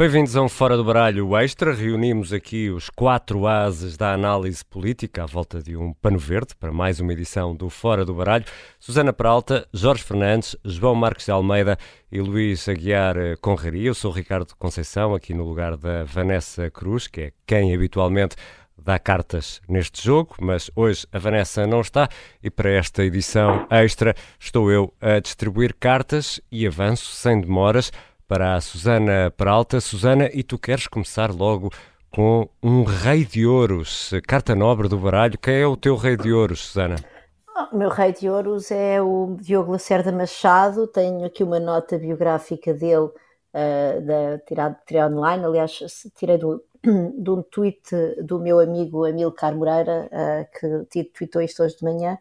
Bem-vindos a um Fora do Baralho Extra. Reunimos aqui os quatro ases da análise política à volta de um pano verde para mais uma edição do Fora do Baralho. Susana Peralta, Jorge Fernandes, João Marcos de Almeida e Luís Aguiar Conraria. Eu sou Ricardo Conceição, aqui no lugar da Vanessa Cruz, que é quem habitualmente dá cartas neste jogo, mas hoje a Vanessa não está e para esta edição extra estou eu a distribuir cartas e avanço sem demoras para a Susana Peralta. Susana, e tu queres começar logo com um rei de ouros, carta nobre do baralho. Quem é o teu rei de ouros, Susana? O meu rei de ouros é o Diogo Lacerda Machado. Tenho aqui uma nota biográfica dele, uh, da, tirada, tirada online. Aliás, tirei do, de um tweet do meu amigo Amilcar Moreira, uh, que tweetou isto hoje de manhã.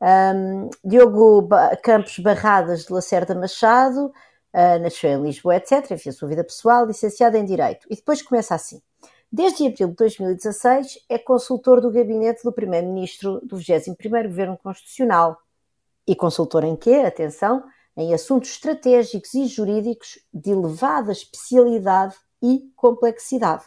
Um, Diogo Campos Barradas de Lacerda Machado, uh, nasceu em Lisboa, etc. Enfim, a sua vida pessoal, licenciada em Direito. E depois começa assim. Desde abril de 2016 é consultor do gabinete do Primeiro-Ministro do 21º Governo Constitucional. E consultor em quê? Atenção, em assuntos estratégicos e jurídicos de elevada especialidade e complexidade.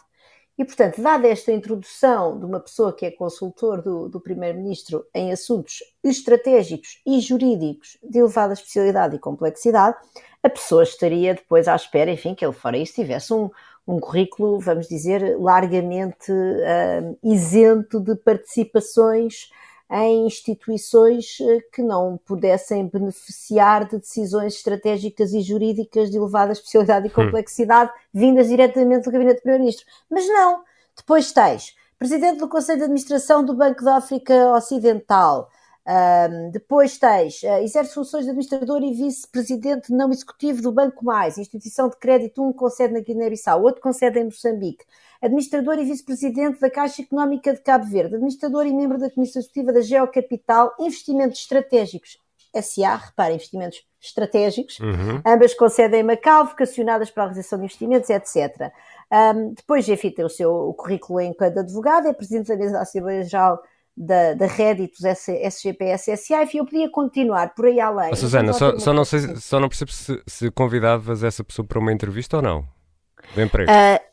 E, portanto, dada esta introdução de uma pessoa que é consultor do, do Primeiro-Ministro em assuntos estratégicos e jurídicos de elevada especialidade e complexidade, a pessoa estaria depois à espera, enfim, que ele fora isso tivesse um, um currículo, vamos dizer, largamente uh, isento de participações em instituições eh, que não pudessem beneficiar de decisões estratégicas e jurídicas de elevada especialidade e hum. complexidade hum. vindas diretamente do Gabinete do Primeiro-Ministro. Mas não. Depois tens Presidente do Conselho de Administração do Banco da África Ocidental, um, depois tens, uh, exerce funções de administrador e vice-presidente não executivo do Banco Mais, instituição de crédito, um com sede na Guiné-Bissau, outro com sede em Moçambique, administrador e vice-presidente da Caixa Económica de Cabo Verde, administrador e membro da Comissão Executiva da Geocapital, investimentos estratégicos, SA, repara, investimentos estratégicos, uhum. ambas com sede em Macau, vocacionadas para a realização de investimentos, etc. Um, depois, enfim, tem o seu o currículo enquanto advogado, é presidente da mesa da Assembleia Geral da, da Réditos SGPS SA, enfim, eu podia continuar por aí além. Oh, Susana, só, só, não sei, só não percebo se, se convidavas essa pessoa para uma entrevista ou não, de emprego. Uh,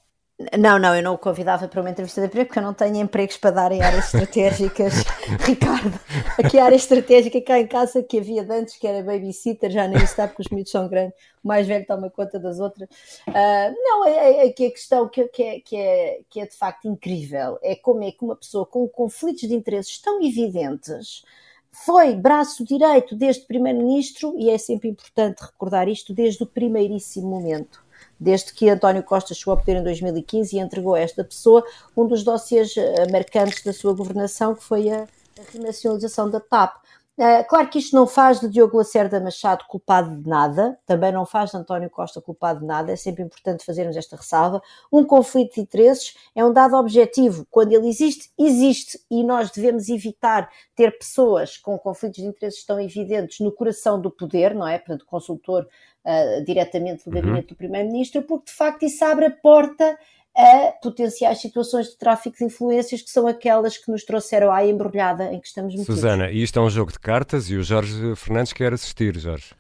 não, não, eu não o convidava para uma entrevista de emprego porque eu não tenho empregos para dar em áreas estratégicas. Ricardo, aqui a área estratégica cá em casa que havia de antes, que era babysitter, já nem está porque os miúdos são grandes, o mais velho toma conta das outras. Uh, não, é, é, é, que a questão que, que, é, que, é, que é de facto incrível é como é que uma pessoa com conflitos de interesses tão evidentes foi braço direito desde Primeiro-Ministro, e é sempre importante recordar isto, desde o primeiríssimo momento desde que António Costa chegou ao poder em 2015 e entregou a esta pessoa um dos dossiês eh, marcantes da sua governação, que foi a, renacionalização da TAP. Uh, claro que isto não faz de Diogo Lacerda Machado culpado de nada, também não faz de António Costa culpado de nada, é sempre importante fazermos esta ressalva. Um conflito de interesses é um dado objetivo, quando ele existe, existe, e nós devemos evitar ter pessoas com conflitos de interesses tão evidentes no coração do poder, não é? Portanto, consultor uh, diretamente do uhum. gabinete do Primeiro-Ministro, porque de facto isso abre a porta a potenciais situações de tráfico de influências que são aquelas que nos trouxeram à embrulhada em que estamos metidos. Susana, isto é um jogo de cartas e o Jorge Fernandes quer assistir, Jorge.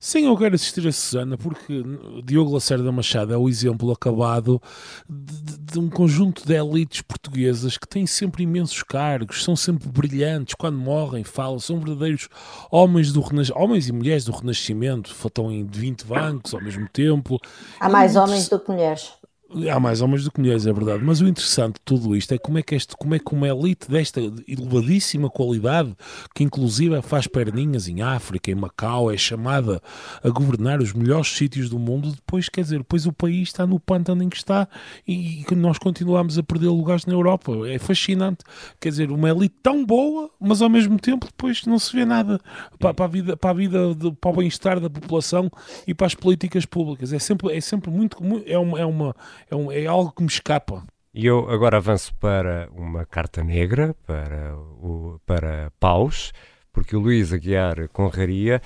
Sim, eu quero assistir a Susana porque Diogo Lacerda Machado é o exemplo acabado de, de, um conjunto de elites portuguesas que têm sempre imensos cargos, são sempre brilhantes, quando morrem, falam, são verdadeiros homens, do homens e mulheres do Renascimento, estão em 20 bancos ao mesmo tempo. Há mais homens do que mulheres. Há mais homens do que mulheres, é verdade. Mas o interessante de tudo isto é como é que, este, como é que uma elite desta elevadíssima qualidade, que inclusive faz perninhas em África, em Macau, é chamada a governar os melhores sítios do mundo, depois, quer dizer, depois o país está no pântano em que está e, e nós continuamos a perder lugares na Europa. É fascinante. Quer dizer, uma elite tão boa, mas ao mesmo tempo depois não se vê nada para, para a vida, para, a vida de, para o bem-estar da população e para as políticas públicas. É sempre, é sempre muito. É uma, é uma é, um, é algo que me escapa. E eu agora avanço para uma carta negra, para, o, para paus, porque o Luís Aguiar Conraria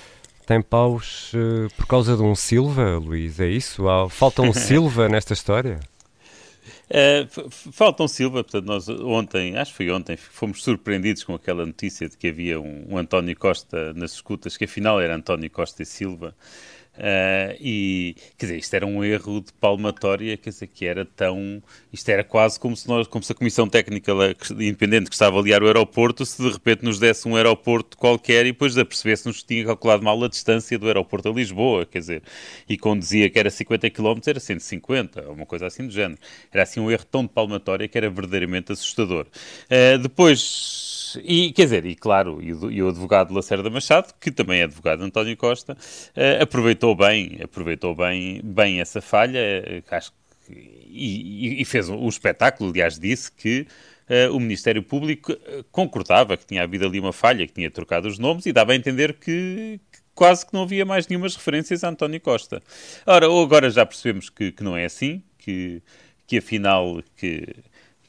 tem paus uh, por causa de um Silva, Luís, é isso? Falta um Silva nesta história? Uh, falta um Silva, portanto, nós ontem, acho que foi ontem, fomos surpreendidos com aquela notícia de que havia um, um António Costa nas escutas, que afinal era António Costa e Silva. Uh, e, quer dizer, isto era um erro de palmatória, quer dizer, que era tão... Isto era quase como se, nós, como se a Comissão Técnica Independente que estava a avaliar o aeroporto, se de repente nos desse um aeroporto qualquer e depois apercebesse-nos que tinha calculado mal a distância do aeroporto a Lisboa, quer dizer, e dizia que era 50 km era 150, uma coisa assim do género. Era assim um erro tão de palmatória que era verdadeiramente assustador. Uh, depois e quer dizer, e claro, e o, e o advogado Lacerda Machado, que também é advogado António Costa, uh, aproveitou bem, aproveitou bem, bem essa falha, uh, acho que, e, e, fez um, um espetáculo, aliás, disse que uh, o Ministério Público concordava que tinha havido ali uma falha, que tinha trocado os nomes e dava a entender que, que quase que não havia mais nenhumas referências a António Costa. Ora, agora já percebemos que, que não é assim, que, que afinal que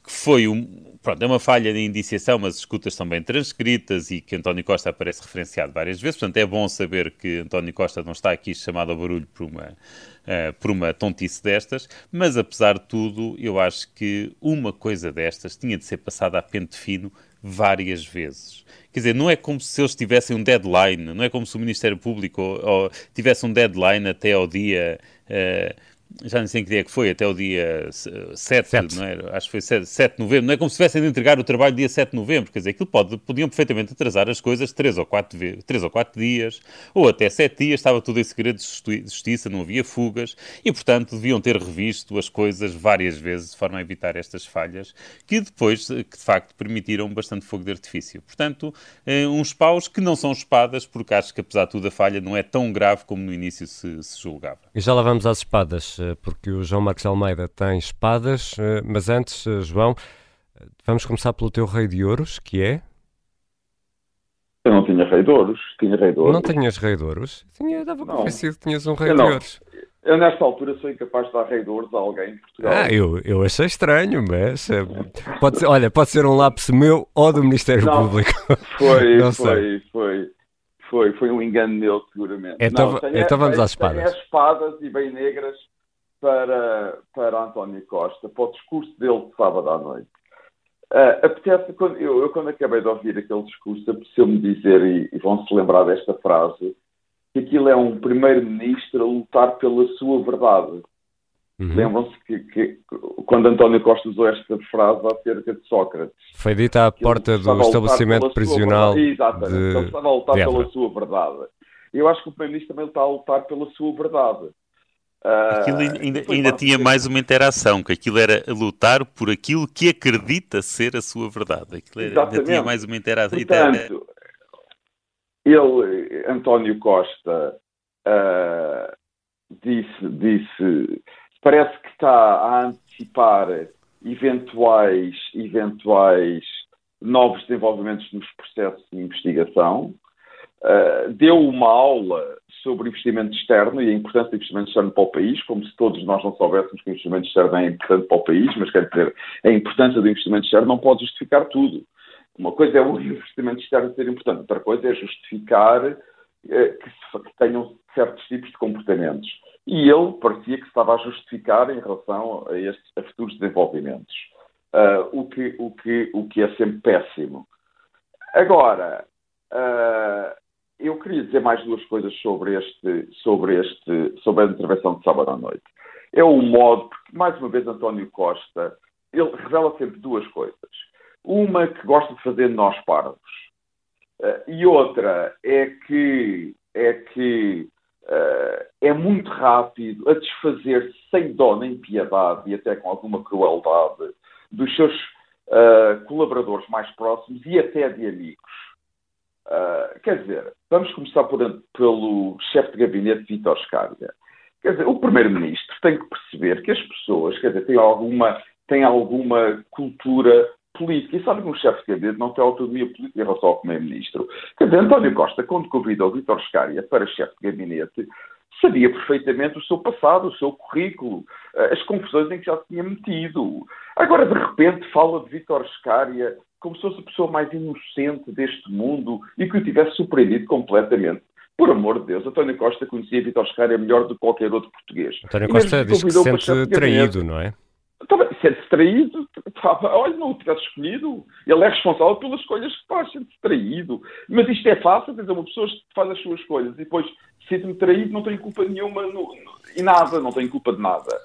que foi um, pronto, é uma falha de indiciação, mas as escutas são bem transcritas e que António Costa aparece referenciado várias vezes, portanto é bom saber que António Costa não está aqui chamado ao barulho por uma, uh, por uma tontice destas, mas apesar de tudo, eu acho que uma coisa destas tinha de ser passada a pente fino várias vezes. Quer dizer, não é como se eles tivessem um deadline, não é como se o Ministério Público ou, ou tivesse um deadline até ao dia... Uh, já não sei em que dia é que foi, até o dia 7, 7. Não é? acho que foi 7, 7 de novembro, não é como se tivessem de entregar o trabalho dia 7 de novembro, quer dizer, aquilo pode, podiam perfeitamente atrasar as coisas 3 ou 4, 3 ou 4 dias, ou até 7 dias, estava tudo em segredo de justiça, não havia fugas, e portanto deviam ter revisto as coisas várias vezes, de forma a evitar estas falhas, que depois, que de facto permitiram bastante fogo de artifício. Portanto, eh, uns paus que não são espadas, porque acho que apesar de tudo a falha não é tão grave como no início se, se julgava. E já lá vamos às espadas. Eh, porque o João Marcos Almeida tem espadas, eh, mas antes, eh, João, vamos começar pelo teu rei de ouros, que é? Eu não tinha rei de ouros, tinha rei de ouros. Não tinhas rei de ouros? Tinha, dava convencido que tinhas um rei eu de ouros. Eu, nesta altura, sou incapaz de dar rei de ouros a alguém em Portugal. Ah, eu, eu achei estranho, mas. Pode ser, olha, pode ser um lápis meu ou do Ministério não, Público. Foi, não foi, sei. foi. Foi, foi um engano meu, seguramente. Então, não, então vamos às espadas. Tenho espadas e bem negras para, para António Costa, para o discurso dele de sábado à noite. Uh, apetece, quando, eu, eu, quando acabei de ouvir aquele discurso, apeteceu-me dizer, e, e vão-se lembrar desta frase, que aquilo é um primeiro-ministro a lutar pela sua verdade. Uhum. Lembram-se que, que, quando António Costa usou esta frase acerca de Sócrates. Foi dita à porta do estabelecimento prisional. Exatamente, de... ele estava a lutar pela sua verdade. Eu acho que o Primeiro-Ministro também está a lutar pela sua verdade. Aquilo ah, ainda, ainda tinha mais uma interação, que aquilo era lutar por aquilo que acredita ser a sua verdade. Aquilo era, ainda tinha mais uma interação. Portanto, ele, António Costa, uh, disse, disse parece que está a antecipar eventuais, eventuais novos desenvolvimentos nos processos de investigação. Uh, deu uma aula sobre investimento externo e a importância do investimento externo para o país, como se todos nós não soubéssemos que o investimento externo é importante para o país, mas quer dizer, a importância do investimento externo não pode justificar tudo. Uma coisa é o investimento externo ser importante, outra coisa é justificar uh, que, se, que tenham certos tipos de comportamentos e ele parecia que estava a justificar em relação a estes a futuros desenvolvimentos, uh, o, que, o, que, o que é sempre péssimo. Agora, uh, eu queria dizer mais duas coisas sobre, este, sobre, este, sobre a intervenção de sábado à noite. É o modo, porque, mais uma vez, António Costa, ele revela sempre duas coisas. Uma que gosta de fazer nós parvos. Uh, e outra é que, é que uh, é muito rápido a desfazer-se sem dó nem piedade e até com alguma crueldade dos seus uh, colaboradores mais próximos e até de amigos. Uh, quer dizer, vamos começar por, pelo chefe de gabinete, Vítor Scária. Quer dizer, o primeiro-ministro tem que perceber que as pessoas, quer dizer, têm alguma, têm alguma cultura política. E sabe que um chefe de gabinete não tem autonomia política em relação ao primeiro-ministro. Quer dizer, António Costa, quando convidou Vítor Scária para chefe de gabinete, sabia perfeitamente o seu passado, o seu currículo, eh, as confusões em que já se tinha metido. Agora, de repente, fala de Vítor Scária como se fosse a pessoa mais inocente deste mundo e que o tivesse surpreendido completamente. Por amor de Deus, António Costa conhecia Vítor Scária melhor do que qualquer outro português. António Costa diz que se sente traído, não é? Ser distraído, olha, não o tivesse escolhido. Ele é responsável pelas escolhas que faz, ser distraído. Mas isto é fácil, quer dizer, uma pessoa faz as suas escolhas e depois sente-me traído, não tem culpa nenhuma no, no, e nada, não tem culpa de nada.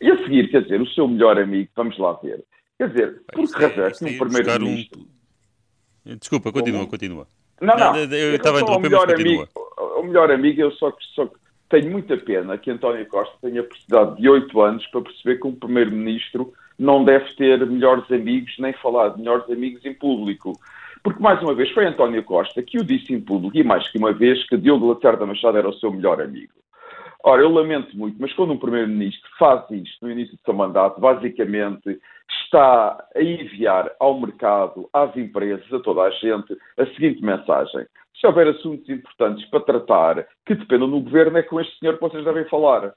E a seguir, quer dizer, o seu melhor amigo, vamos lá ver. Quer dizer, por que razão é que um primeiro-ministro. Um... Desculpa, continua, continua. Não, não, eu estava a interromper, mas continua. Amigo, o melhor amigo, eu só, só tenho muita pena que António Costa tenha precisado de oito anos para perceber que um primeiro-ministro não deve ter melhores amigos, nem falar de melhores amigos em público. Porque, mais uma vez, foi António Costa que o disse em público, e mais que uma vez, que Diogo Lacerda Machado era o seu melhor amigo. Ora, eu lamento muito, mas quando um Primeiro-Ministro faz isto no início do seu mandato, basicamente está a enviar ao mercado, às empresas, a toda a gente, a seguinte mensagem. Se houver assuntos importantes para tratar que dependam do governo, é com este senhor que vocês devem falar.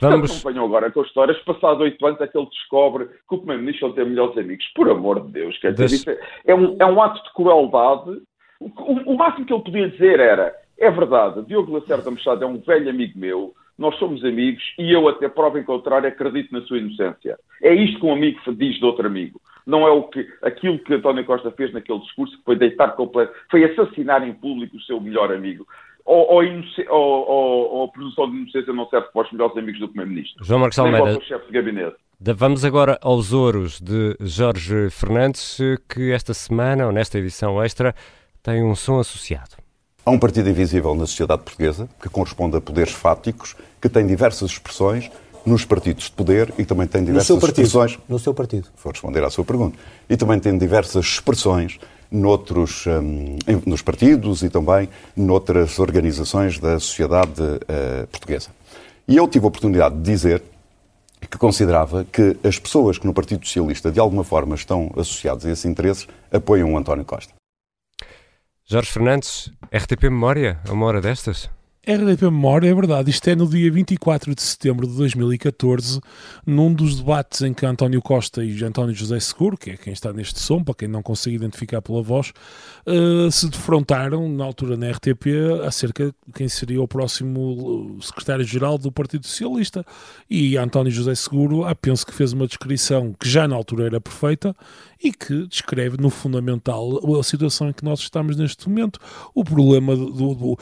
Vamos... Portanto, não venham agora com histórias. Passados oito anos é que ele descobre que o Primeiro-Ministro tem melhores amigos. Por amor de Deus. Quer dizer, isso é, é, um, é um ato de crueldade. O, o, máximo que ele podia dizer era: é verdade, Diogo Lacerda Machado é um velho amigo meu, nós somos amigos e eu, até prova em contrário, acredito na sua inocência. É isto que um amigo diz de outro amigo. Não é o que, aquilo que António Costa fez naquele discurso, que foi deitar completo, foi assassinar em público o seu melhor amigo ou, ou, ou, ou, a presunção de inocência não serve para os melhores amigos do Primeiro-Ministro. João Marcos Almeida. chefe de gabinete. Vamos agora aos ouros de Jorge Fernandes, que esta semana, ou nesta edição extra, tem um som associado. Há um partido invisível na sociedade portuguesa, que corresponde a poderes fáticos, que tem diversas expressões nos partidos de poder e também tem diversas no expressões. No seu partido. Vou responder à sua pergunta. E também tem diversas expressões noutros, um, nos partidos e também noutras organizações da sociedade uh, portuguesa. E eu tive a oportunidade de dizer que considerava que as pessoas que no Partido Socialista de alguma forma estão associadas a esses interesses apoiam o António Costa. Jorge Fernandes, RTP Memória, a uma hora destas? RDP Memória, é verdade. Isto é no dia 24 de setembro de 2014, num dos debates em que António Costa e António José Seguro, que é quem está neste som, para quem não consegue identificar pela voz, uh, se defrontaram, na altura na RTP, acerca de quem seria o próximo secretário-geral do Partido Socialista. E António José Seguro, ah, penso que fez uma descrição que já na altura era perfeita e que descreve no fundamental a situação em que nós estamos neste momento. O problema do. do, do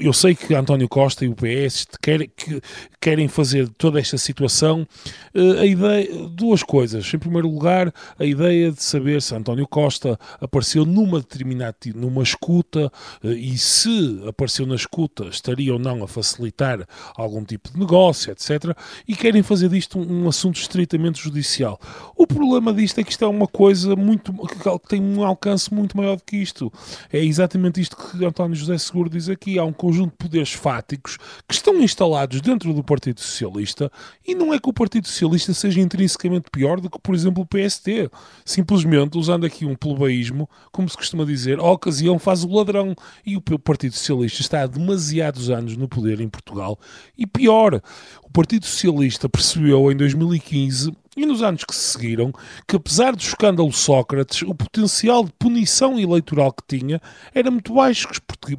eu sei que António Costa e o PS querem, que, querem fazer toda esta situação uh, a ideia. Duas coisas. Em primeiro lugar, a ideia de saber se António Costa apareceu numa determinada. numa escuta uh, e se apareceu na escuta estaria ou não a facilitar algum tipo de negócio, etc. E querem fazer disto um, um assunto estritamente judicial. O problema disto é que isto é uma coisa coisa muito que tem um alcance muito maior do que isto. É exatamente isto que António José Seguro diz aqui. Há um conjunto de poderes fáticos que estão instalados dentro do Partido Socialista e não é que o Partido Socialista seja intrinsecamente pior do que, por exemplo, o PST. Simplesmente, usando aqui um plebeísmo, como se costuma dizer, a ocasião faz o ladrão. E o Partido Socialista está há demasiados anos no poder em Portugal. E pior, o Partido Socialista percebeu em 2015 e nos anos que se seguiram que, apesar do escândalo Sócrates, o potencial de punição eleitoral que tinha era muito baixo,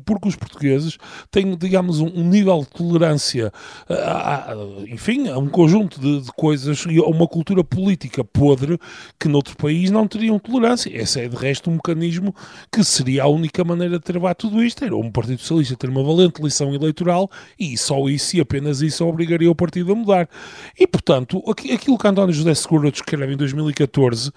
porque os portugueses têm, digamos, um, nível de tolerância, a, a, enfim, a um conjunto de, de, coisas e a uma cultura política podre que noutro país não teriam tolerância. Esse é, de resto, um mecanismo que seria a única maneira de travar tudo isto, era um Partido Socialista ter uma valente lição eleitoral e só isso e apenas isso obrigaria o partido a mudar. E, portanto, aquilo que António José Seguro descreve em 2014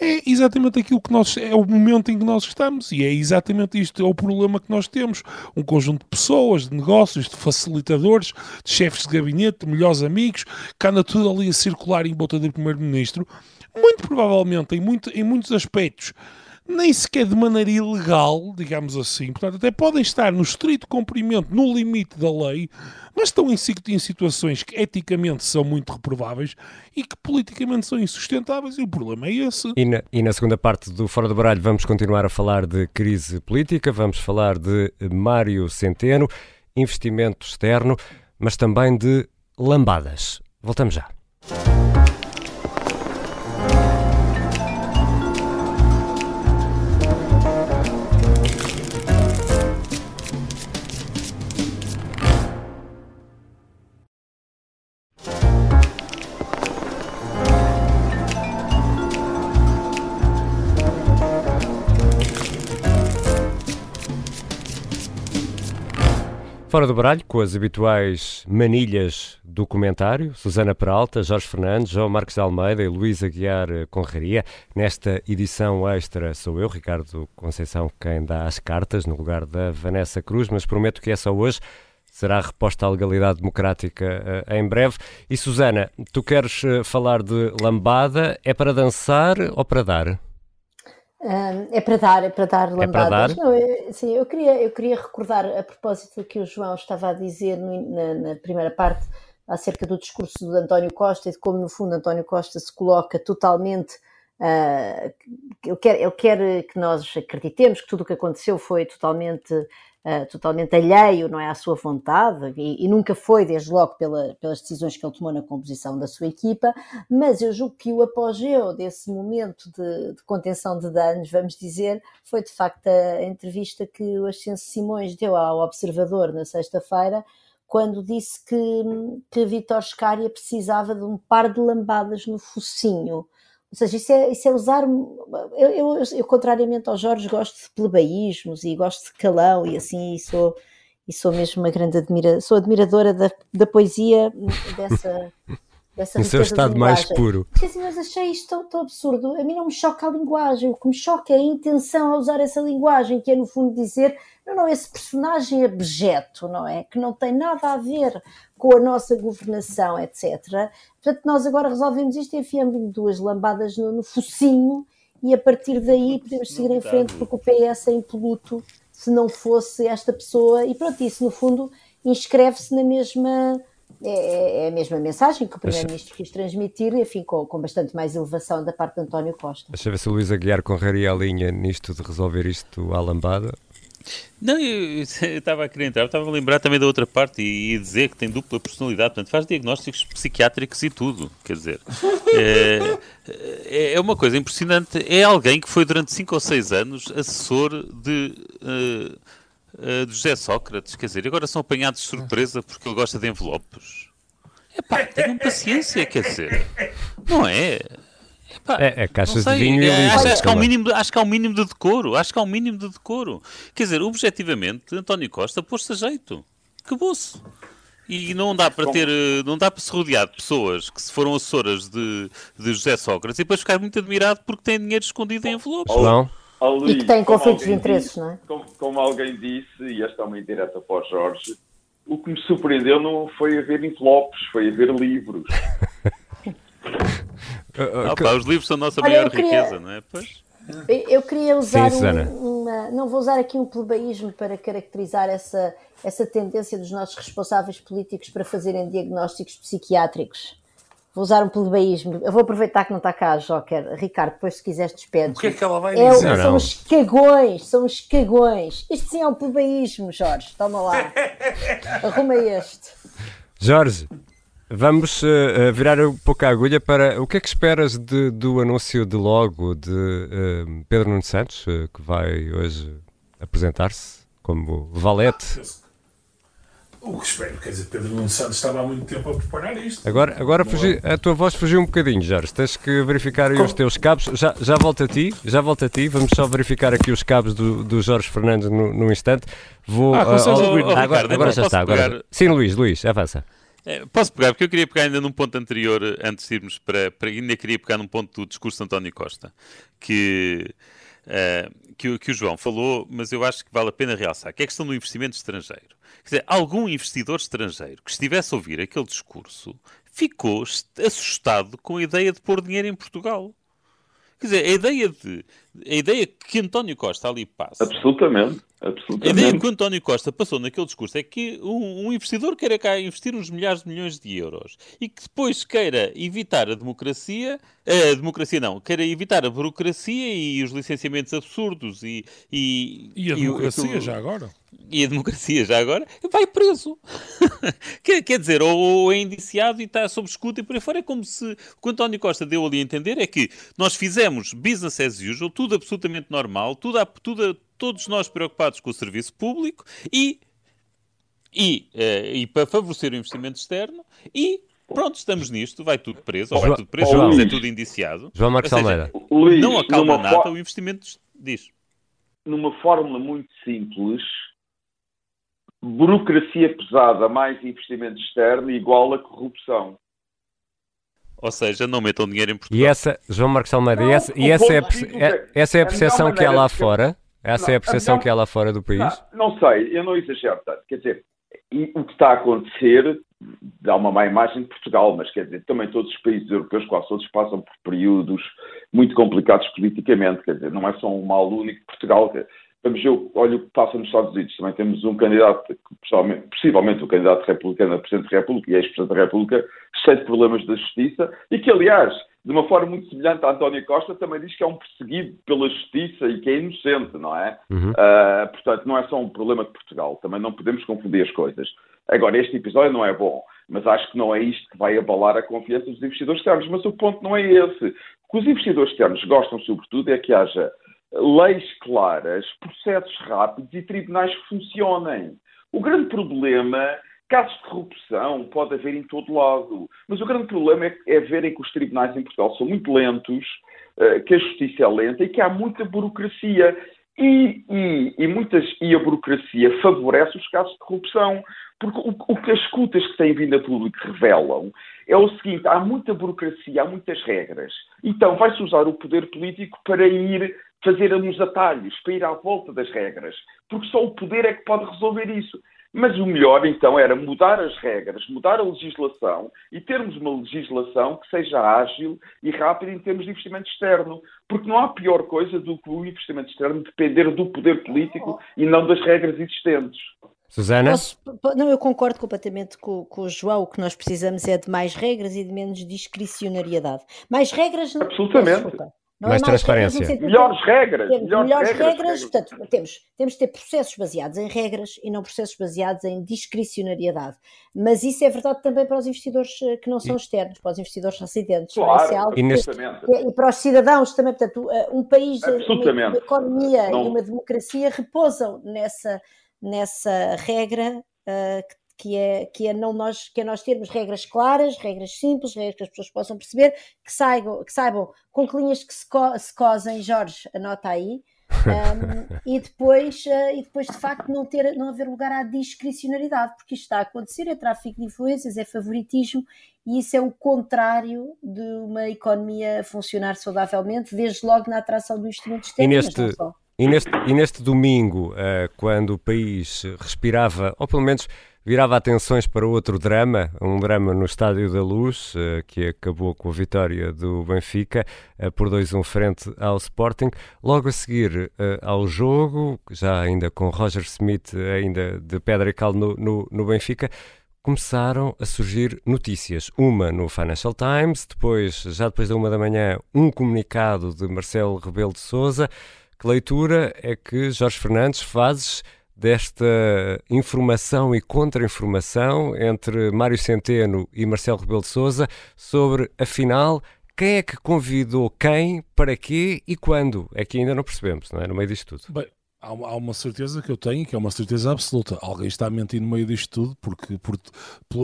é exatamente aquilo que nós é o momento em que nós estamos e é exatamente isto é o problema que nós temos. Um conjunto de pessoas, de negócios, de facilitadores, de chefes de gabinete, de melhores amigos, que anda tudo ali a circular em volta do primeiro-ministro, muito provavelmente em, muito, em muitos aspectos nem sequer de maneira ilegal, digamos assim. Portanto, até podem estar no estrito cumprimento, no limite da lei, mas estão em, situações que eticamente são muito reprováveis e que politicamente são insustentáveis, e o problema é esse. E na, e na segunda parte do Fora do Baralho vamos continuar a falar de crise política, vamos falar de Mário Centeno, investimento externo, mas também de lambadas. Voltamos já. Fora do baralho com as habituais manilhas do comentário, Susana Peralta, Jorge Fernandes, João Marcos Almeida e Luís Aguiar Conraria. Nesta edição extra sou eu, Ricardo Conceição, quem dá as cartas no lugar da Vanessa Cruz, mas prometo que é só hoje será reposta à legalidade democrática uh, em breve. E Susana, tu queres uh, falar de lambada? É para dançar ou para dar? É para dar, é para dar lambadas. É para dar? Não, eu, sim, eu queria, eu queria recordar, a propósito do que o João estava a dizer no, na, na, primeira parte, acerca do discurso de António Costa e de como, no fundo, António Costa se coloca totalmente. Uh, ele, quer, ele quer que nós acreditemos que tudo o que aconteceu foi totalmente uh, totalmente alheio não é, à sua vontade e, e, nunca foi, desde logo, pela, pelas decisões que ele tomou na composição da sua equipa, mas eu julgo que o apogeu desse momento de, de contenção de danos, vamos dizer, foi de facto a entrevista que o Ascenso Simões deu ao Observador na sexta-feira, quando disse que, que Vitor Scária precisava de um par de lambadas no focinho ou seja, isso é, isso é usar. Eu, eu, eu, contrariamente ao Jorge, gosto de plebeísmos e gosto de calão e assim, e sou, e sou mesmo uma grande admira, sou admiradora da, da poesia dessa. dessa no seu estado mais puro. Assim, mas achei isto tão, tão, absurdo. A mim não me choca a linguagem, o que me choca é a intenção a usar essa linguagem, que é no fundo dizer não, não, esse personagem abjeto, não é? Que não tem nada a ver com a nossa governação, etc. Portanto, nós agora resolvemos isto e enfiamos-lhe duas lambadas no, no, focinho e a partir daí podemos seguir em frente porque o PS é impoluto se não fosse esta pessoa e pronto, isso no fundo inscreve-se na mesma é, é, é, a mesma mensagem que o Primeiro-Ministro quis transmitir, enfim, com, com bastante mais elevação da parte de António Costa. Deixa ver se o Luís Aguiar correria a linha nisto de resolver isto à lambada. Não, eu estava a querer entrar, eu estava a lembrar também da outra parte e, e dizer que tem dupla personalidade, portanto faz diagnósticos psiquiátricos e tudo, quer dizer, é, é, é uma coisa impressionante, é alguém que foi durante 5 ou 6 anos assessor de, uh, uh, de José Sócrates, quer dizer, agora são apanhados de surpresa porque ele gosta de envelopes. Epá, tenham paciência, quer dizer, não é? Pá, é, é caixas de vinho e é, acho, acho, que há um mínimo, acho que há um mínimo de decoro. Acho que há um mínimo de decoro. Quer dizer, objetivamente, António Costa pôs-se a jeito. Acabou-se. E não dá para ter, não dá para se rodear de pessoas que se foram assessoras de, de José Sócrates e depois ficar muito admirado porque têm dinheiro escondido em envelopes. Não. E que têm conflitos de interesses, disse, não é? Como, como, alguém disse, e esta é uma indireta para o Jorge, o que me surpreendeu não foi haver envelopes, foi haver livros. Ah, pá, os livros são a nossa Olha, maior queria... riqueza, não é? Pois. Eu queria usar Sim, um, uma. Não vou usar aqui um plebeísmo para caracterizar essa, essa tendência dos nossos responsáveis políticos para fazerem diagnósticos psiquiátricos. Vou usar um plebeísmo. Eu vou aproveitar que não está cá a Joker. Ricardo, depois se quiseres despedes. O que é que ela vai é, dizer? São os cagões, são os cagões. Isto sim é um plebeísmo, Jorge. Toma lá. Arruma este. Jorge, Vamos uh, virar um pouco a agulha para o que é que esperas de, do anúncio de logo de uh, Pedro Nuno Santos, uh, que vai hoje apresentar-se como valete. Ah, o que espero, quer dizer, Pedro Nuno Santos estava há muito tempo a preparar isto. Agora, agora fugi, é? a tua voz fugiu um bocadinho, Jorge. Tens que verificar aí os teus cabos. Já, já volto a ti, já volto a ti. Vamos só verificar aqui os cabos do, do Jorge Fernandes no, no instante. Vou. Ah, uh, agora, agora já está. Agora... Sim, Luís, Luís, avança. É, posso pegar, porque eu queria pegar ainda num ponto anterior, antes de irmos para, para ainda queria pegar num ponto do discurso de António Costa, que, uh, que, que, o João falou, mas eu acho que vale a pena realçar, que é a questão do investimento estrangeiro. Quer dizer, algum investidor estrangeiro que estivesse a ouvir aquele discurso ficou assustado com a ideia de pôr dinheiro em Portugal. Quer dizer, a ideia, de, a ideia que António Costa ali passa. Absolutamente. Absolutamente. A ideia que o António Costa passou naquele discurso é que um, um, investidor queira cá investir uns milhares de milhões de euros e que depois queira evitar a democracia, a democracia não, queira evitar a burocracia e os licenciamentos absurdos e... E, e a democracia já agora? E a democracia já agora, vai preso. quer, quer dizer, ou, ou, é indiciado e está sob escuta e por aí fora. É como se o que o António Costa deu ali a entender é que nós fizemos business as usual, tudo absolutamente normal, tudo, tudo, todos nós preocupados com o serviço público e, e, uh, e para favorecer o investimento externo e pronto, estamos nisto, vai tudo preso, ou vai tudo preso, João, é tudo indiciado. João Marcos Almeida. Não acalma nada o investimento diz. Numa fórmula muito simples, burocracia pesada mais investimento externo igual a corrupção. Ou seja, não metam dinheiro em Portugal. E essa, João Marcos Almeida, não, e essa, e essa, é, é, essa é a percepção que há lá fora? Essa não, é a percepção que há lá fora do país? Não, não sei, eu não exagero tanto. Quer dizer, o que está a acontecer dá uma má imagem de Portugal, mas quer dizer, também todos os países europeus, quase todos, passam por períodos muito complicados politicamente, quer dizer, não é só um mal único de Portugal. Vamos ver, olha o que passa nos Estados Unidos, também temos um candidato, possivelmente um candidato republicano a Presidente da República e ex-Presidente da República, cheio de problemas da justiça, e que, aliás, de uma forma muito semelhante a António Costa, também diz que é um perseguido pela justiça e que é inocente, não é? Uhum. Uh, portanto, não é só um problema de Portugal, também não podemos confundir as coisas. Agora, este episódio não é bom, mas acho que não é isto que vai abalar a confiança dos investidores externos. Mas o ponto não é esse. O que os investidores externos gostam, sobretudo, é que haja leis claras, processos rápidos e tribunais que funcionem. O grande problema Casos de corrupção pode haver em todo lado, mas o grande problema é, é verem que os tribunais em Portugal são muito lentos, uh, que a justiça é lenta e que há muita burocracia. E, e, e, muitas, e a burocracia favorece os casos de corrupção. Porque o, o, que as escutas que têm vindo a público revelam é o seguinte: há muita burocracia, há muitas regras. Então vai-se usar o poder político para ir fazer uns atalhos, para ir à volta das regras. Porque só o poder é que pode resolver isso. Mas o melhor, então, era mudar as regras, mudar a legislação e termos uma legislação que seja ágil e rápida em termos de investimento externo. Porque não há pior coisa do que o investimento externo depender do poder político e não das regras existentes. Susana? Posso, não, eu concordo completamente com, com, o João. O que nós precisamos é de mais regras e de menos discricionariedade. Mais regras. Absolutamente. Não mais é transparência. Regras, melhores regras. Temos melhores, melhores regras, regras, portanto, temos, temos de ter processos baseados em regras e não processos baseados em discricionariedade. Mas isso é verdade também para os investidores eh, que não são externos, para os investidores residentes. Claro, é e, neste... e, para os cidadãos também. Portanto, eh, um país, uma, uma economia não. e uma democracia repousam nessa, nessa regra uh, que que é, que é não nós, que é nós termos regras claras, regras simples, regras que as pessoas possam perceber, que saibam, que saibam com que linhas que se, co se cosem, Jorge, anota aí, um, e, depois, uh, e depois de facto não, ter, não haver lugar à discricionariedade, porque isto está a acontecer, é tráfico de influências, é favoritismo, e isso é o contrário de uma economia funcionar saudavelmente, desde logo na atração do instrumento externo, e neste, e neste, e neste domingo, uh, quando o país respirava, ou pelo menos virava atenções para outro drama, um drama no Estádio da Luz, uh, que acabou com a vitória do Benfica uh, por 2-1 frente ao Sporting. Logo a seguir ao jogo, já ainda com Roger Smith ainda de pedra e cal no, no, no Benfica, começaram a surgir notícias. Uma no Financial Times, depois, já depois da uma da manhã, um comunicado de Marcelo Rebelo de Sousa. Que leitura é que Jorge Fernandes fazes desta informação e contra-informação entre Mário Centeno e Marcelo Rebelo de Sousa sobre, afinal, quem é que convidou quem, para quê e quando? É que ainda não percebemos, não é? No meio disto tudo. Bem, há uma certeza que eu tenho, que é uma certeza absoluta. Alguém está a mentir no meio disto tudo, porque por,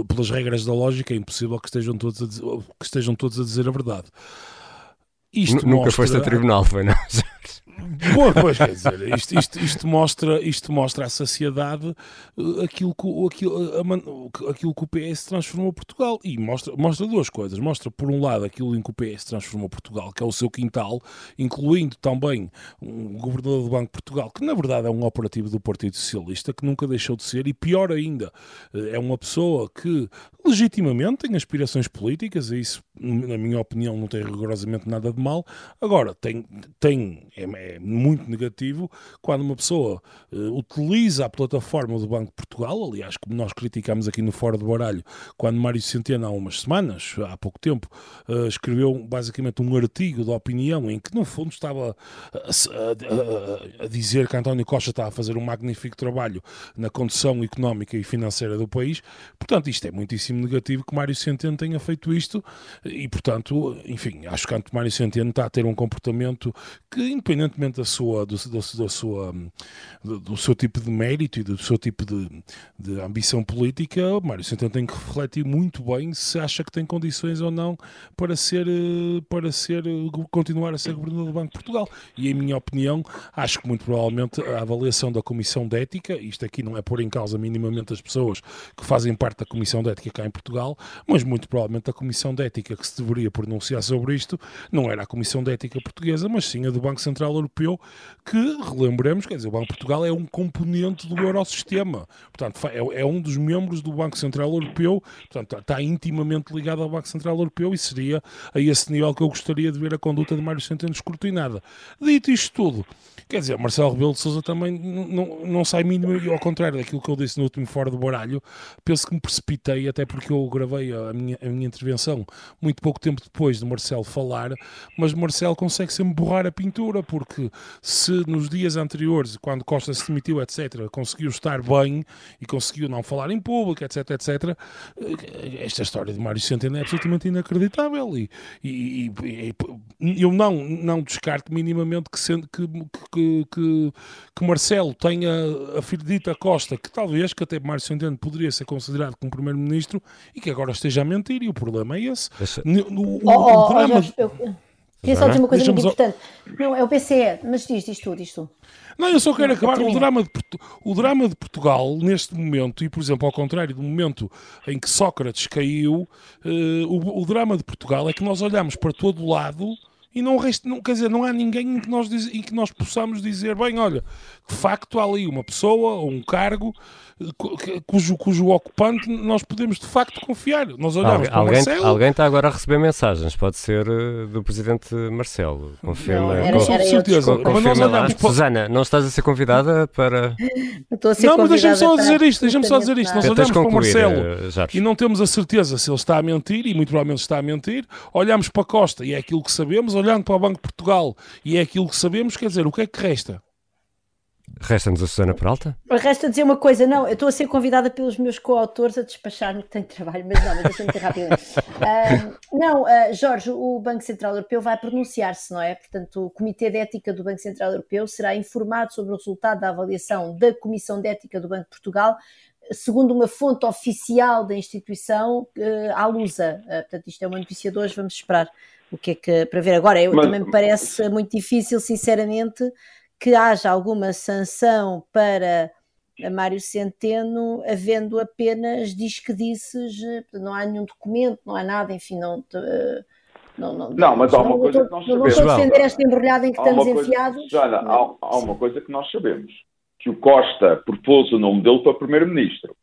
pelas regras da lógica é impossível que estejam todos a dizer, que estejam todos a, dizer a verdade. Isto Nunca mostra... foste a tribunal, foi não? Pois, pois quer dizer, isto, isto, isto, mostra, isto mostra à sociedade eh, aquilo que, aquilo, aquilo que o PS transformou Portugal. E mostra, mostra duas coisas. Mostra, por um lado, aquilo em que o PS transformou Portugal, que é o seu quintal, incluindo também um governador do Banco de Portugal, que na verdade é um operativo do Partido Socialista, que nunca deixou de ser, e pior ainda, eh, é uma pessoa que legitimamente tem aspirações políticas, e isso, na minha opinião, não tem rigorosamente nada de mal. Agora, tem, tem é, é muito negativo quando uma pessoa uh, utiliza a plataforma do Banco de Portugal, aliás, como nós criticamos aqui no Fora do Baralho, quando Mário Centeno, há umas semanas, há pouco tempo, uh, escreveu basicamente um artigo de opinião em que, no fundo, estava a, a, a, dizer que António Costa estava a fazer um magnífico trabalho na condição económica e financeira do país. Portanto, isto é muitíssimo negativo que Mário Centeno tenha feito isto e, portanto, enfim, acho que Mário Centeno está a ter um comportamento que, independentemente da sua, do, sua, do, do, seu tipo de mérito e do seu tipo de, de ambição política, Mário Centeno tem que refletir muito bem se acha que tem condições ou não para ser, para ser continuar a ser governador do Banco de Portugal. E em minha opinião, acho que muito provavelmente a avaliação da Comissão de Ética, isto aqui não é pôr em causa minimamente as pessoas que fazem parte da Comissão de Ética cá em Portugal, mas muito provavelmente a Comissão de Ética que se deveria pronunciar sobre isto não era a Comissão de Ética portuguesa, mas sim a do Banco Central Europeu, que, relembremos, quer dizer, o Banco de Portugal é um componente do Eurosistema. Portanto, é, é um dos membros do Banco Central Europeu, portanto, está intimamente ligado ao Banco Central Europeu e seria a esse nível que eu gostaria de ver a conduta de Mário Centeno escrutinada. Dito isto tudo, quer dizer, Marcelo Rebelo de Sousa também não, não sai mínimo, e ao contrário daquilo que eu disse no último Fora do Baralho, penso que me precipitei, até porque eu gravei a minha, a minha intervenção muito pouco tempo depois de Marcelo falar, mas Marcelo consegue sempre borrar a pintura, porque se nos dias anteriores, quando Costa se demitiu, etc., conseguiu estar bem e conseguiu não falar em público, etc., etc., esta história de Mário Centeno é absolutamente inacreditável e, e, e eu não, não descarto minimamente que, sendo, que, que, que, que Marcelo tenha dito a Costa que talvez que até Mário Centeno poderia ser considerado como primeiro-ministro e que agora esteja a mentir e o problema é esse. Essa... O, o, oh, oh, o drama... oh. Queria só dizer uma coisa muito importante. Não, é o PCE, mas diz, diz tu, diz tu. Não, eu só quero acabar. O drama, de, o drama de Portugal, neste momento, e por exemplo, ao contrário do momento em que Sócrates caiu, uh, o, o drama de Portugal é que nós olhamos para todo lado e não, resta, não quer dizer, não há ninguém em que, nós em que nós possamos dizer, bem, olha, de facto há ali uma pessoa ou um cargo cujo, cujo ocupante nós podemos de facto confiar. Nós olhamos para alguém, Marcelo... Alguém está agora a receber mensagens, pode ser uh, do Presidente Marcelo. Confirma. Não, era, com, certeza. Mas nós olhamos para... Susana, não estás a ser convidada para... Estou a ser não, mas deixa-me só dizer isto, deixa-me só dizer isto. Nós olhamos concluir, para Marcelo uh, e não temos a certeza se ele está a mentir, e muito provavelmente está a mentir. Olhamos para Costa e é aquilo que sabemos, olhando para o Banco de Portugal e é aquilo que sabemos, quer dizer, o que é que resta? Resta-nos a Susana Peralta? Resta dizer uma coisa, não, eu estou a ser convidada pelos meus coautores a despachar-me que tenho trabalho, mas não, mas deixa-me ter rápido. Uh, não, uh, Jorge, o Banco Central Europeu vai pronunciar-se, não é? Portanto, o Comitê de Ética do Banco Central Europeu será informado sobre o resultado da avaliação da Comissão de Ética do Banco de Portugal, segundo uma fonte oficial da instituição, uh, à Lusa. Uh, portanto, isto é uma notícia de hoje, vamos esperar o que é que, para ver agora. Eu, mas, também me parece muito difícil, sinceramente, que haja alguma sanção para Mário Centeno, havendo apenas diz que disses, não há nenhum documento, não há nada, enfim, não. Não, não, não, mas há uma coisa que nós sabemos. Não a defender esta embrulhada em que estamos coisa, enfiados. Jana, há, há, uma coisa que nós sabemos: que o Costa propôs o nome dele para Primeiro-Ministro.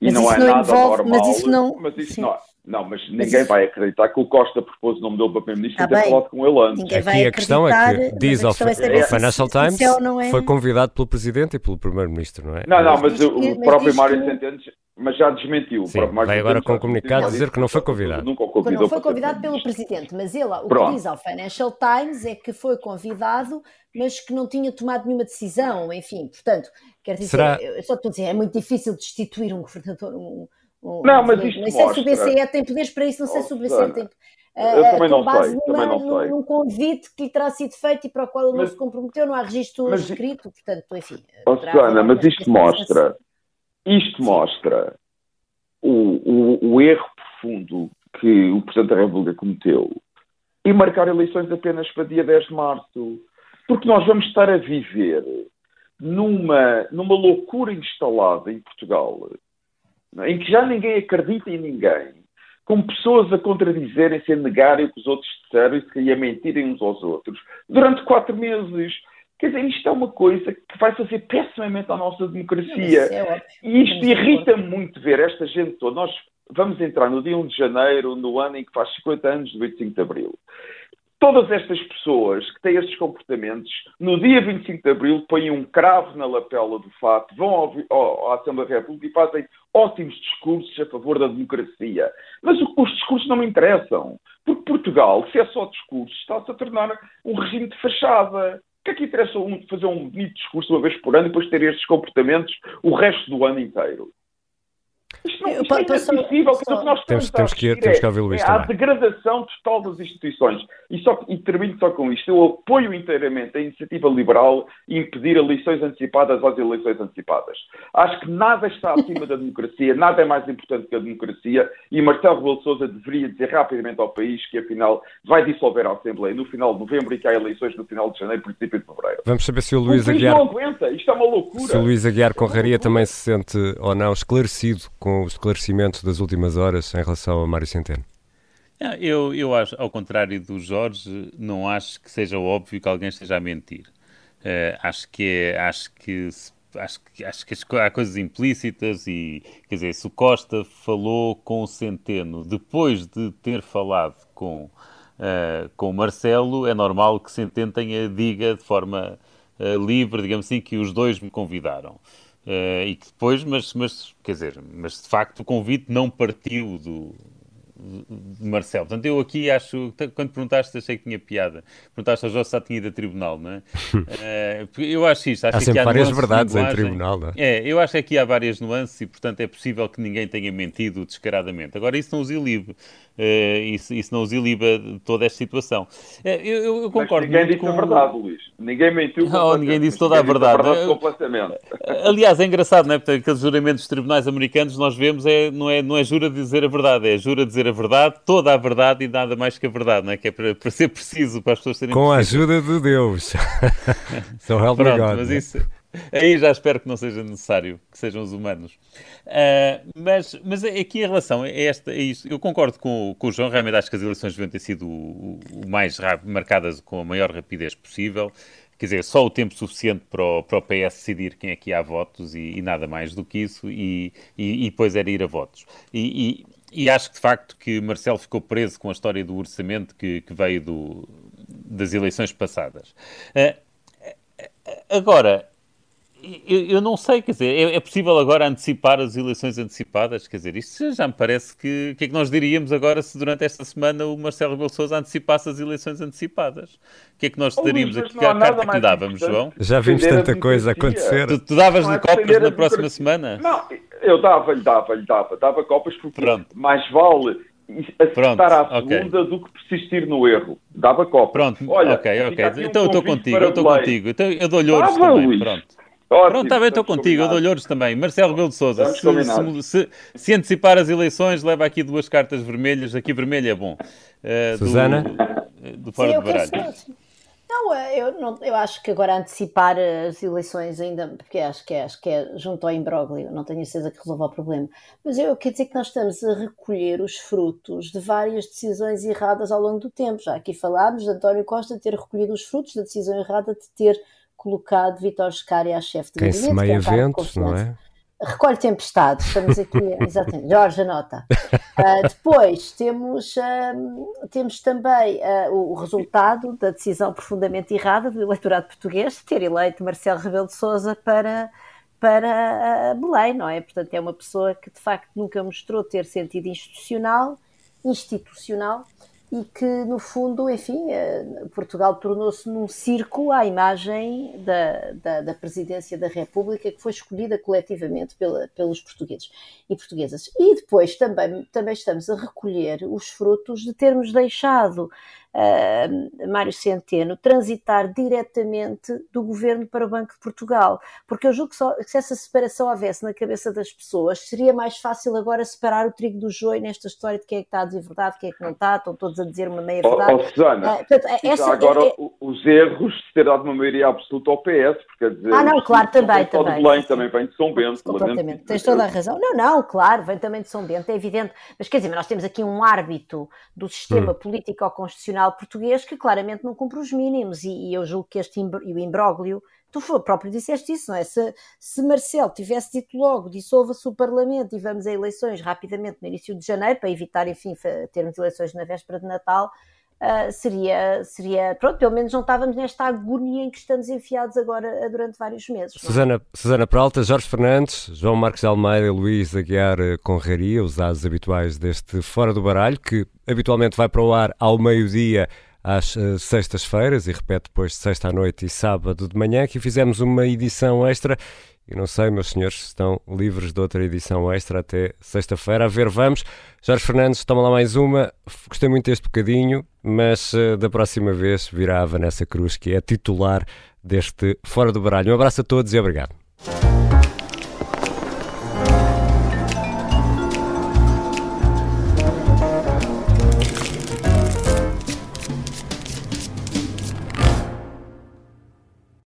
E não é não nada envolve, normal. Mas isso não. Mas isso não não, mas ninguém mas... vai acreditar que o Costa propôs o nome dele para Primeiro-Ministro tá e ter falado com ele antes. Ninguém Aqui a questão é que diz ao é Financial Times é... foi convidado pelo Presidente e pelo Primeiro-Ministro, não é? Não, não, mas, o, o próprio Mário Centeno mas já desmentiu. Sim, vai agora com um comunicado dizer que não foi convidado. Nunca não foi convidado pelo Presidente, mas ele, o Pronto. que diz ao Financial Times é que foi convidado, mas que não tinha tomado nenhuma decisão, enfim, portanto, quer dizer, Será... eu só estou a dizer, é muito difícil destituir um governador, um, não, mas isto não sei mostra... se o BCE tem poderes para isso, não sei se o BCE tem. Eu também não sei, numa, também não sei. Num convite que lhe terá sido feito e para o qual ele não se comprometeu, não há registro mas, escrito, portanto, enfim. Oh, Susana, mas isto mostra, isto mostra o, o, o erro profundo que o Presidente da República cometeu e marcar eleições apenas para dia 10 de março. Porque nós vamos estar a viver numa, numa loucura instalada em Portugal em que já ninguém acredita em ninguém, com pessoas a contradizerem-se, a negarem o que os outros disseram e a mentirem uns aos outros, durante quatro meses. Quer dizer, isto é uma coisa que vai fazer pessimamente à nossa democracia. É e isto irrita muito ver esta gente toda. Nós vamos entrar no dia 1 de janeiro, no ano em que faz 50 anos do 25 de abril todas estas pessoas que têm estes comportamentos, no dia 25 de Abril, põem um cravo na lapela do fato, vão ao, ao, à Assembleia da República e fazem ótimos discursos a favor da democracia. Mas os discursos não me interessam. Porque Portugal, se é só discursos, está-se a tornar um regime de fachada. O que é que interessa um, fazer um bonito discurso uma vez por ano e depois ter estes comportamentos o resto do ano inteiro? Isto não, isto é inadmissível. Só, que nós temos, temos, que, temos que ouvir o Luís é, também. a degradação total das instituições. E, só, e termino só com isto. Eu apoio inteiramente a iniciativa liberal e impedir eleições antecipadas às eleições antecipadas. Acho que nada está acima da democracia, nada é mais importante que a democracia e Marcelo Rebelo de Sousa deveria dizer rapidamente ao país que, afinal, vai dissolver a Assembleia no final de novembro e que há eleições no final de janeiro, princípio de fevereiro. Vamos saber se o Luís o Aguiar... não aguenta. Isto é uma loucura. Se o Luís Aguiar Conraria também se sente ou não esclarecido com o esclarecimento das últimas horas em relação a Mário Centeno. Eu, eu acho, ao contrário do Jorge, não acho que seja óbvio que alguém esteja a mentir. Uh, acho que é, acho que acho que, acho que há coisas implícitas e, quer dizer, se o Costa falou com o Centeno depois de ter falado com, uh, com o Marcelo, é normal que Centeno tenha, diga de forma uh, livre, digamos assim, que os dois me convidaram. Uh, e que depois, mas, mas, quer dizer, mas de facto o convite não partiu do, de Marcelo. Portanto, eu aqui acho, quando perguntaste, achei que tinha piada. Perguntaste ao José se já tinha ido a tribunal, não é? uh, eu acho isto. Acho há sempre várias verdades em tribunal, não é? É, eu acho que aqui há várias nuances e, portanto, é possível que ninguém tenha mentido descaradamente. Agora, isso não os ilibe. Uh, isso, isso não os iliba toda esta situação. Uh, eu, eu, concordo Mas ninguém disse com... a verdade, Luís. Ninguém mentiu não, ninguém disse toda a verdade. a verdade completamente. Aliás, é engraçado, não é? Porque aqueles juramentos dos tribunais americanos nós vemos é, não, é, não é jura dizer a verdade, é jura dizer a verdade, toda a verdade e nada mais que a verdade, não é? Que é para, para ser preciso, para as pessoas serem Com a ajuda de Deus. so help Pronto, me God. mas isso, aí já espero que não seja necessário, que sejam os humanos. Uh, mas, mas aqui em relação a, esta, a isso, eu concordo com, com o João, realmente acho que as eleições deviam ter sido o, o mais rápido, marcadas com a maior rapidez possível. Quer dizer, só o tempo suficiente para o, para o PS decidir quem é que há votos e, e nada mais do que isso, e, e, e, depois era ir a votos. E, e, acho que de facto que Marcelo ficou preso com a história do orçamento que, que veio do, das eleições passadas. Uh, agora, eu, eu, não sei, quer dizer, é, é, possível agora antecipar as eleições antecipadas? Quer dizer, isto já me parece que. O que é que nós diríamos agora se durante esta semana o Marcelo Rebelo Sousa antecipasse as eleições antecipadas? O que é que nós daríamos aqui? Que carta que lhe dávamos, João? Já vimos tanta coisa acontecer. Tu, tu davas-lhe é copas na próxima semana? Não, eu dava-lhe, dava-lhe, dava. Dava copas porque Pronto. mais vale acertar à segunda okay. do que persistir no erro. Dava copas. Pronto, Olha, ok, ok. Então um eu estou contigo, eu estou contigo. Então eu dou-lhe ouros também, Luís. pronto. Ótimo, Pronto, está bem, estou contigo, eu dou-lhe ouros também. Marcelo Rebelo de Sousa, se, se, se, se, antecipar as eleições, leva aqui duas cartas vermelhas, aqui vermelho é bom. Uh, Susana? Do, do fora Sim, do baralho. Não, eu, não, eu acho que agora antecipar as eleições ainda, porque acho que é, acho que é junto ao imbróglio, não tenho certeza que resolva o problema. Mas eu quero dizer que nós estamos a recolher os frutos de várias decisões erradas ao longo do tempo. Já aqui falámos de António Costa ter recolhido os frutos da decisão errada de ter colocado Vitor Scari à chefe de Quem gabinete. Quem se meia eventos, não é? Recolhe tempestades, estamos aqui, exatamente, Jorge anota. Uh, depois temos, uh, temos também uh, o, resultado da decisão profundamente errada do eleitorado português de ter eleito Marcelo Rebelo de Sousa para, para Belém, não é? Portanto, é uma pessoa que de facto nunca mostrou ter sentido institucional, institucional e que, no fundo, enfim, eh, Portugal tornou-se num circo à imagem da, da, da, presidência da República que foi escolhida coletivamente pela, pelos portugueses e portuguesas. E depois também, também estamos a recolher os frutos de termos deixado uh, Mário Centeno transitar diretamente do governo para o Banco de Portugal. Porque eu julgo que, só, que se essa separação houvesse na cabeça das pessoas, seria mais fácil agora separar o trigo do joio nesta história de quem é que está a dizer verdade, quem é que não está, estão todos a dizer uma meia verdade. Oh, oh Susana, uh, portanto, essa, agora é, os erros de ter dado uma maioria absoluta ao PS, porque dizer, ah, não, claro, também, também. De Belém, também vem de São Bento. Completamente, tens toda a razão. Não, não, claro, vem também de São Bento, é evidente. Mas quer dizer, nós temos aqui um árbitro do sistema hum. Português que claramente não cumpre os mínimos, e, e eu julgo que este o imbróglio, tu próprio disseste isso, não é? Se, se Marcelo tivesse dito logo, dissolva-se o Parlamento e vamos a eleições rapidamente no início de janeiro, para evitar, enfim, termos eleições na véspera de Natal, Uh, seria, seria, pronto, pelo menos não estávamos nesta agonia em que estamos enfiados agora durante vários meses. É? Susana, Susana Peralta, Jorge Fernandes, João Marcos Almeida, Luís Aguiar eh, Conraria, os asos habituais deste Fora do Baralho, que habitualmente vai para o ar ao meio-dia às uh, sextas-feiras e repete depois de sexta à noite e sábado de manhã. Aqui fizemos uma edição extra e não sei, meus senhores, estão livres de outra edição extra até sexta-feira. A ver, vamos. Jorge Fernandes, toma lá mais uma. Gostei muito deste bocadinho, mas uh, da próxima vez virá a Vanessa Cruz, que é titular deste Fora do Baralho. Um abraço a todos e obrigado.